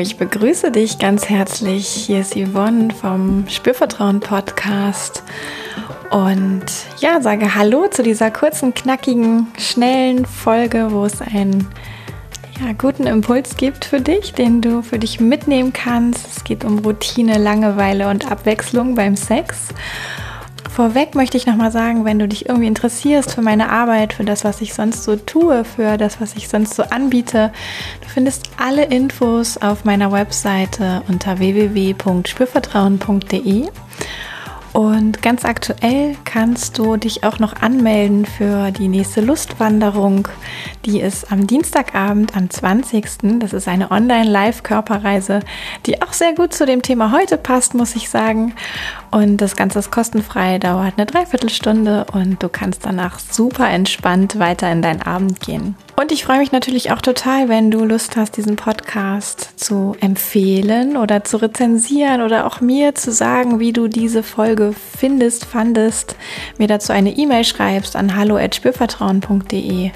ich begrüße dich ganz herzlich. Hier ist Yvonne vom Spürvertrauen Podcast. Und ja, sage Hallo zu dieser kurzen, knackigen, schnellen Folge, wo es einen ja, guten Impuls gibt für dich, den du für dich mitnehmen kannst. Es geht um Routine, Langeweile und Abwechslung beim Sex. Vorweg möchte ich nochmal sagen, wenn du dich irgendwie interessierst für meine Arbeit, für das, was ich sonst so tue, für das, was ich sonst so anbiete, du findest alle Infos auf meiner Webseite unter www.spürvertrauen.de. Und ganz aktuell kannst du dich auch noch anmelden für die nächste Lustwanderung. Die ist am Dienstagabend, am 20. Das ist eine Online-Live-Körperreise, die auch sehr gut zu dem Thema heute passt, muss ich sagen. Und das Ganze ist kostenfrei, dauert eine Dreiviertelstunde und du kannst danach super entspannt weiter in deinen Abend gehen. Und ich freue mich natürlich auch total, wenn du Lust hast, diesen Podcast zu empfehlen oder zu rezensieren oder auch mir zu sagen, wie du diese Folge findest, fandest, mir dazu eine E-Mail schreibst an hallo@spürvertrauen.de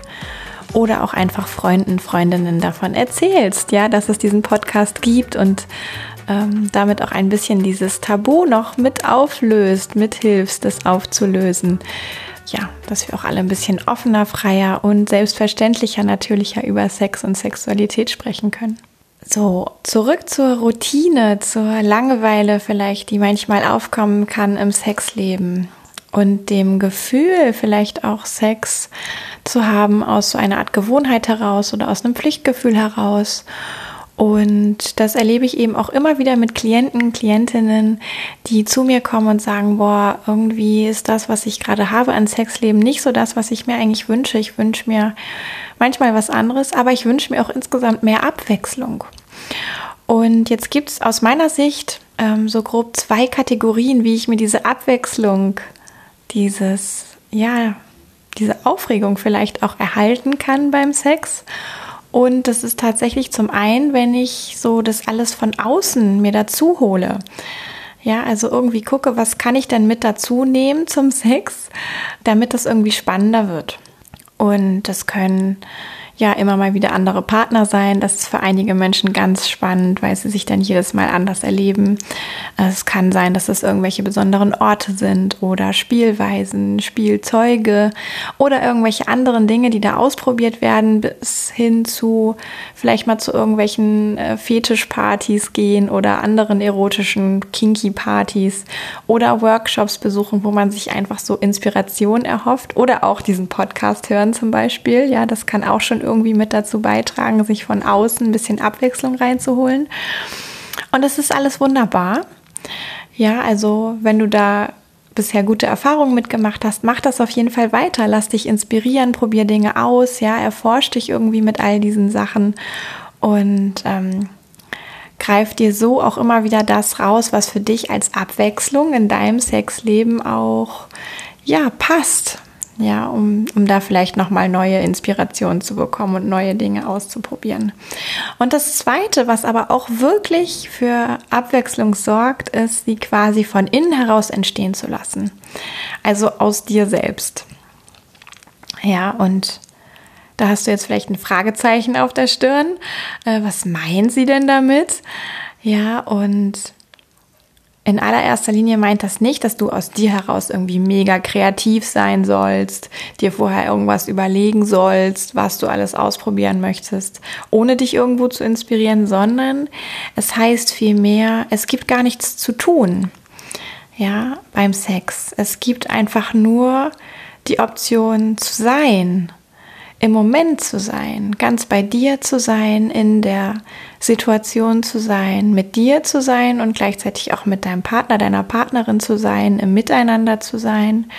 oder auch einfach Freunden, Freundinnen davon erzählst, ja, dass es diesen Podcast gibt und ähm, damit auch ein bisschen dieses Tabu noch mit auflöst, mithilfst, das aufzulösen. Ja, dass wir auch alle ein bisschen offener, freier und selbstverständlicher, natürlicher über Sex und Sexualität sprechen können. So, zurück zur Routine, zur Langeweile vielleicht, die manchmal aufkommen kann im Sexleben und dem Gefühl, vielleicht auch Sex zu haben aus so einer Art Gewohnheit heraus oder aus einem Pflichtgefühl heraus und das erlebe ich eben auch immer wieder mit Klienten, Klientinnen, die zu mir kommen und sagen, boah, irgendwie ist das, was ich gerade habe an Sexleben, nicht so das, was ich mir eigentlich wünsche. Ich wünsche mir manchmal was anderes, aber ich wünsche mir auch insgesamt mehr Abwechslung. Und jetzt gibt es aus meiner Sicht ähm, so grob zwei Kategorien, wie ich mir diese Abwechslung, dieses, ja, diese Aufregung vielleicht auch erhalten kann beim Sex. Und das ist tatsächlich zum einen, wenn ich so das alles von außen mir dazu hole. Ja, also irgendwie gucke, was kann ich denn mit dazu nehmen zum Sex, damit das irgendwie spannender wird. Und das können ja immer mal wieder andere Partner sein. Das ist für einige Menschen ganz spannend, weil sie sich dann jedes Mal anders erleben. Es kann sein, dass es irgendwelche besonderen Orte sind oder Spielweisen, Spielzeuge oder irgendwelche anderen Dinge, die da ausprobiert werden, bis hin zu vielleicht mal zu irgendwelchen äh, Fetischpartys gehen oder anderen erotischen Kinky-Partys oder Workshops besuchen, wo man sich einfach so Inspiration erhofft oder auch diesen Podcast hören zum Beispiel. Ja, das kann auch schon irgendwie mit dazu beitragen, sich von außen ein bisschen Abwechslung reinzuholen. Und das ist alles wunderbar. Ja, also wenn du da bisher gute Erfahrungen mitgemacht hast, mach das auf jeden Fall weiter. Lass dich inspirieren, probier Dinge aus, ja, erforsch dich irgendwie mit all diesen Sachen und ähm, greif dir so auch immer wieder das raus, was für dich als Abwechslung in deinem Sexleben auch ja passt ja, um, um da vielleicht nochmal neue Inspirationen zu bekommen und neue Dinge auszuprobieren. Und das Zweite, was aber auch wirklich für Abwechslung sorgt, ist, sie quasi von innen heraus entstehen zu lassen. Also aus dir selbst. Ja, und da hast du jetzt vielleicht ein Fragezeichen auf der Stirn. Äh, was meinen sie denn damit? Ja, und in allererster Linie meint das nicht, dass du aus dir heraus irgendwie mega kreativ sein sollst, dir vorher irgendwas überlegen sollst, was du alles ausprobieren möchtest, ohne dich irgendwo zu inspirieren, sondern es heißt vielmehr, es gibt gar nichts zu tun. Ja, beim Sex. Es gibt einfach nur die Option zu sein im Moment zu sein, ganz bei dir zu sein, in der Situation zu sein, mit dir zu sein und gleichzeitig auch mit deinem Partner, deiner Partnerin zu sein, im Miteinander zu sein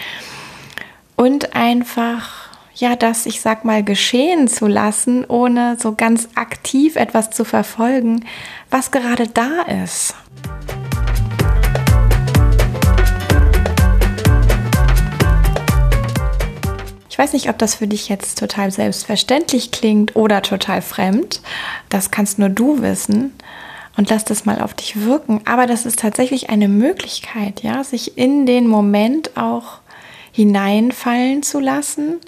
und einfach ja, das, ich sag mal, geschehen zu lassen, ohne so ganz aktiv etwas zu verfolgen, was gerade da ist. Ich weiß nicht, ob das für dich jetzt total selbstverständlich klingt oder total fremd. Das kannst nur du wissen. Und lass das mal auf dich wirken. Aber das ist tatsächlich eine Möglichkeit, ja, sich in den Moment auch hineinfallen zu lassen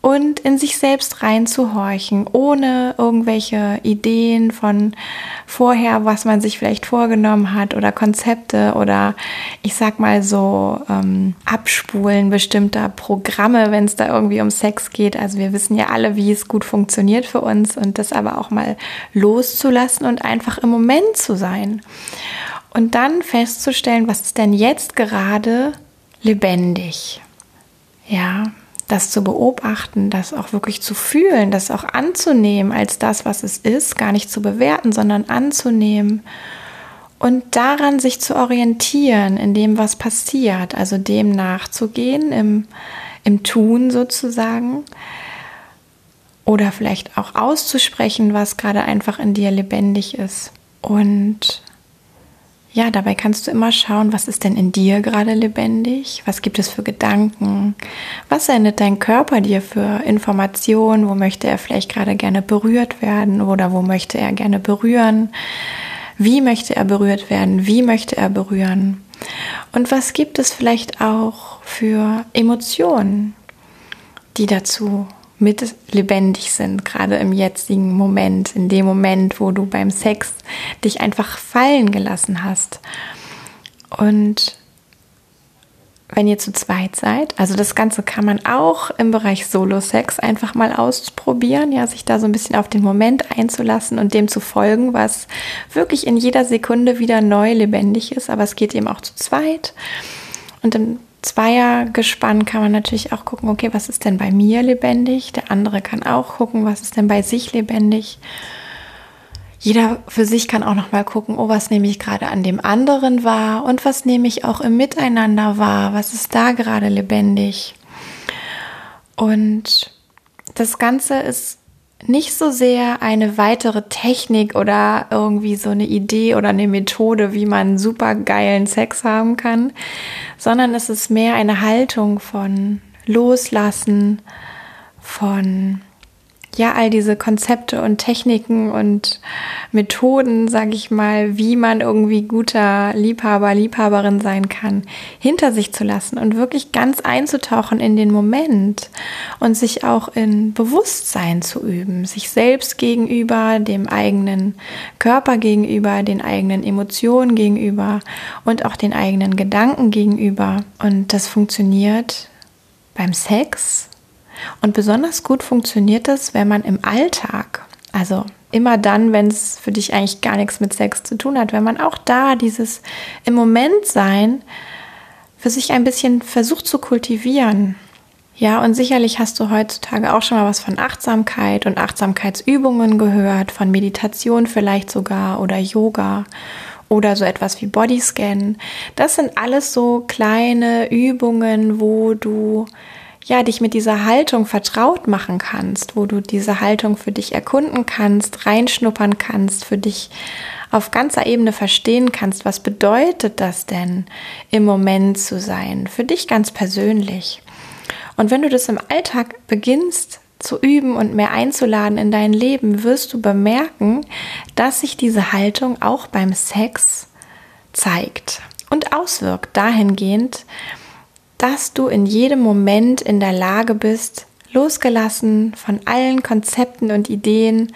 und in sich selbst reinzuhorchen, ohne irgendwelche Ideen von vorher, was man sich vielleicht vorgenommen hat oder Konzepte oder ich sag mal so ähm, Abspulen bestimmter Programme, wenn es da irgendwie um Sex geht. Also wir wissen ja alle, wie es gut funktioniert für uns und das aber auch mal loszulassen und einfach im Moment zu sein. Und dann festzustellen, was ist denn jetzt gerade lebendig? Ja, das zu beobachten, das auch wirklich zu fühlen, das auch anzunehmen als das, was es ist, gar nicht zu bewerten, sondern anzunehmen und daran sich zu orientieren in dem, was passiert, also dem nachzugehen, im, im Tun sozusagen. Oder vielleicht auch auszusprechen, was gerade einfach in dir lebendig ist. Und ja, dabei kannst du immer schauen, was ist denn in dir gerade lebendig? Was gibt es für Gedanken? Was sendet dein Körper dir für Informationen? Wo möchte er vielleicht gerade gerne berührt werden oder wo möchte er gerne berühren? Wie möchte er berührt werden? Wie möchte er berühren? Und was gibt es vielleicht auch für Emotionen, die dazu mit lebendig sind, gerade im jetzigen Moment, in dem Moment, wo du beim Sex dich einfach fallen gelassen hast. Und wenn ihr zu zweit seid, also das Ganze kann man auch im Bereich Solo-Sex einfach mal ausprobieren, ja, sich da so ein bisschen auf den Moment einzulassen und dem zu folgen, was wirklich in jeder Sekunde wieder neu lebendig ist, aber es geht eben auch zu zweit. Und im Zweiergespann kann man natürlich auch gucken, okay, was ist denn bei mir lebendig? Der andere kann auch gucken, was ist denn bei sich lebendig? Jeder für sich kann auch noch mal gucken, oh, was nehme ich gerade an dem anderen wahr und was nehme ich auch im Miteinander wahr? Was ist da gerade lebendig? Und das Ganze ist nicht so sehr eine weitere Technik oder irgendwie so eine Idee oder eine Methode, wie man super geilen Sex haben kann, sondern es ist mehr eine Haltung von Loslassen, von ja, all diese Konzepte und Techniken und Methoden, sage ich mal, wie man irgendwie guter Liebhaber, Liebhaberin sein kann, hinter sich zu lassen und wirklich ganz einzutauchen in den Moment und sich auch in Bewusstsein zu üben, sich selbst gegenüber, dem eigenen Körper gegenüber, den eigenen Emotionen gegenüber und auch den eigenen Gedanken gegenüber. Und das funktioniert beim Sex und besonders gut funktioniert das, wenn man im Alltag, also immer dann, wenn es für dich eigentlich gar nichts mit Sex zu tun hat, wenn man auch da dieses im Moment sein für sich ein bisschen versucht zu kultivieren. Ja, und sicherlich hast du heutzutage auch schon mal was von Achtsamkeit und Achtsamkeitsübungen gehört, von Meditation vielleicht sogar oder Yoga oder so etwas wie Bodyscan. Das sind alles so kleine Übungen, wo du ja, dich mit dieser Haltung vertraut machen kannst, wo du diese Haltung für dich erkunden kannst, reinschnuppern kannst, für dich auf ganzer Ebene verstehen kannst, was bedeutet das denn, im Moment zu sein, für dich ganz persönlich. Und wenn du das im Alltag beginnst zu üben und mehr einzuladen in dein Leben, wirst du bemerken, dass sich diese Haltung auch beim Sex zeigt und auswirkt dahingehend, dass du in jedem Moment in der Lage bist, losgelassen von allen Konzepten und Ideen,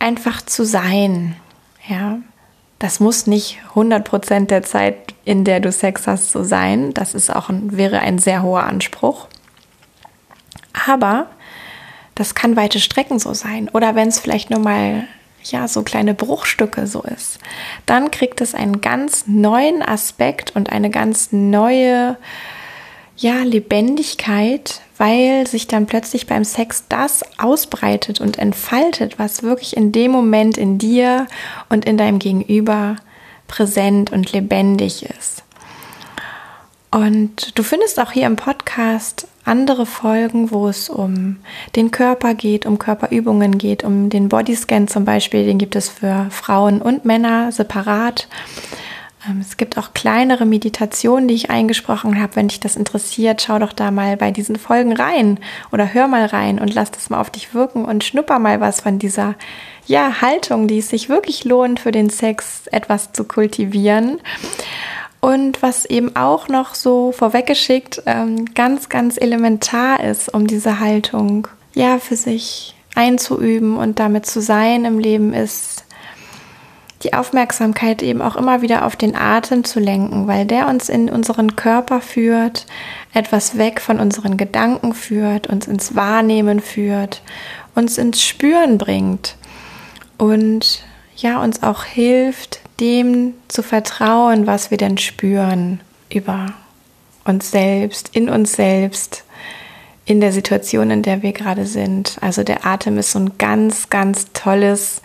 einfach zu sein. Ja, das muss nicht 100% der Zeit, in der du Sex hast, so sein. Das ist auch ein, wäre ein sehr hoher Anspruch. Aber das kann weite Strecken so sein. Oder wenn es vielleicht nur mal ja, so kleine Bruchstücke so ist, dann kriegt es einen ganz neuen Aspekt und eine ganz neue ja, Lebendigkeit, weil sich dann plötzlich beim Sex das ausbreitet und entfaltet, was wirklich in dem Moment in dir und in deinem Gegenüber präsent und lebendig ist. Und du findest auch hier im Podcast andere Folgen, wo es um den Körper geht, um Körperübungen geht, um den Bodyscan zum Beispiel, den gibt es für Frauen und Männer separat. Ähm, es gibt auch kleinere Meditationen, die ich eingesprochen habe. Wenn dich das interessiert, schau doch da mal bei diesen Folgen rein oder hör mal rein und lass das mal auf dich wirken und schnupper mal was von dieser ja, Haltung, die es sich wirklich lohnt, für den Sex etwas zu kultivieren. Und was eben auch noch so vorweggeschickt ähm, ganz, ganz elementar ist, um diese Haltung ja für sich einzuüben und damit zu sein im Leben, ist die Aufmerksamkeit eben auch immer wieder auf den Atem zu lenken, weil der uns in unseren Körper führt, etwas weg von unseren Gedanken führt, uns ins Wahrnehmen führt, uns ins Spüren bringt und ja, uns auch hilft, dem zu vertrauen, was wir denn spüren über uns selbst, in uns selbst, in der Situation, in der wir gerade sind. Also der Atem ist so ein ganz, ganz tolles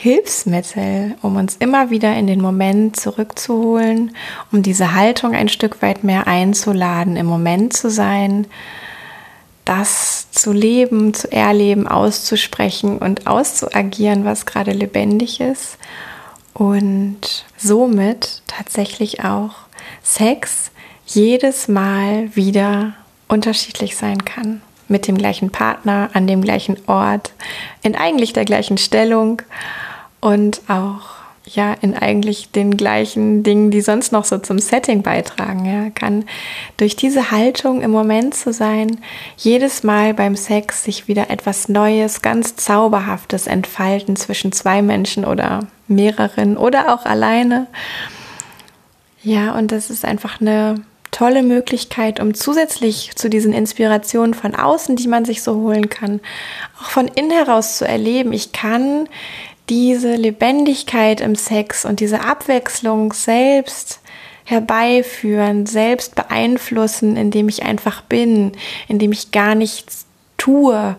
Hilfsmittel, um uns immer wieder in den Moment zurückzuholen, um diese Haltung ein Stück weit mehr einzuladen, im Moment zu sein, das zu leben, zu erleben, auszusprechen und auszuagieren, was gerade lebendig ist. Und somit tatsächlich auch Sex jedes Mal wieder unterschiedlich sein kann. Mit dem gleichen Partner, an dem gleichen Ort, in eigentlich der gleichen Stellung und auch ja in eigentlich den gleichen Dingen, die sonst noch so zum Setting beitragen. Ja, kann durch diese Haltung im Moment zu sein, jedes Mal beim Sex sich wieder etwas Neues, ganz Zauberhaftes entfalten zwischen zwei Menschen oder mehreren oder auch alleine. Ja, und das ist einfach eine tolle Möglichkeit, um zusätzlich zu diesen Inspirationen von außen, die man sich so holen kann, auch von innen heraus zu erleben. Ich kann diese Lebendigkeit im Sex und diese Abwechslung selbst herbeiführen, selbst beeinflussen, indem ich einfach bin, indem ich gar nichts tue,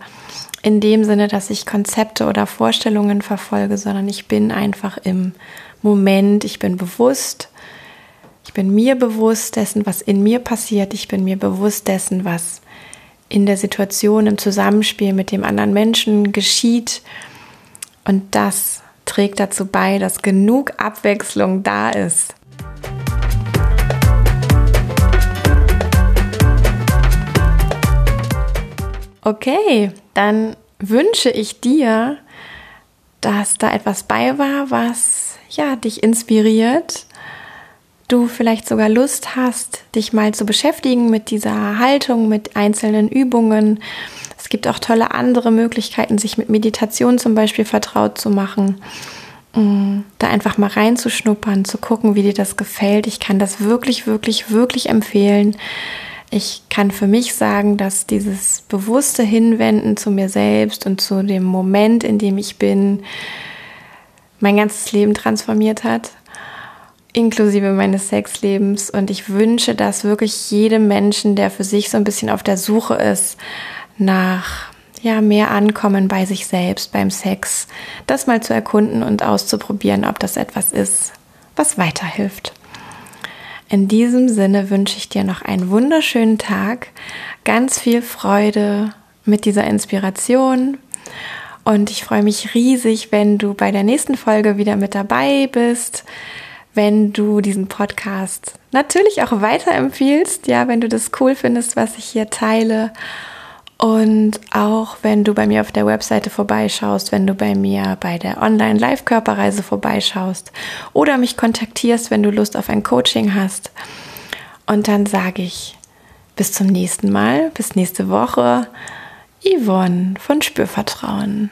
in dem Sinne, dass ich Konzepte oder Vorstellungen verfolge, sondern ich bin einfach im Moment, ich bin bewusst, ich bin mir bewusst dessen, was in mir passiert, ich bin mir bewusst dessen, was in der Situation im Zusammenspiel mit dem anderen Menschen geschieht und das trägt dazu bei, dass genug Abwechslung da ist. Okay, dann wünsche ich dir, dass da etwas bei war, was ja dich inspiriert. Du vielleicht sogar Lust hast, dich mal zu beschäftigen mit dieser Haltung, mit einzelnen Übungen es gibt auch tolle andere Möglichkeiten, sich mit Meditation zum Beispiel vertraut zu machen. Mm, da einfach mal reinzuschnuppern, zu gucken, wie dir das gefällt. Ich kann das wirklich, wirklich, wirklich empfehlen. Ich kann für mich sagen, dass dieses bewusste Hinwenden zu mir selbst und zu dem Moment, in dem ich bin, mein ganzes Leben transformiert hat, inklusive meines Sexlebens. Und ich wünsche das wirklich jedem Menschen, der für sich so ein bisschen auf der Suche ist, nach ja, mehr Ankommen bei sich selbst beim Sex, das mal zu erkunden und auszuprobieren, ob das etwas ist, was weiterhilft. In diesem Sinne wünsche ich dir noch einen wunderschönen Tag, ganz viel Freude mit dieser Inspiration und ich freue mich riesig, wenn du bei der nächsten Folge wieder mit dabei bist, wenn du diesen Podcast natürlich auch weiterempfiehlst, ja, wenn du das cool findest, was ich hier teile und auch wenn du bei mir auf der Webseite vorbeischaust, wenn du bei mir bei der Online-Live-Körperreise vorbeischaust oder mich kontaktierst, wenn du Lust auf ein Coaching hast. Und dann sage ich bis zum nächsten Mal, bis nächste Woche. Yvonne von Spürvertrauen.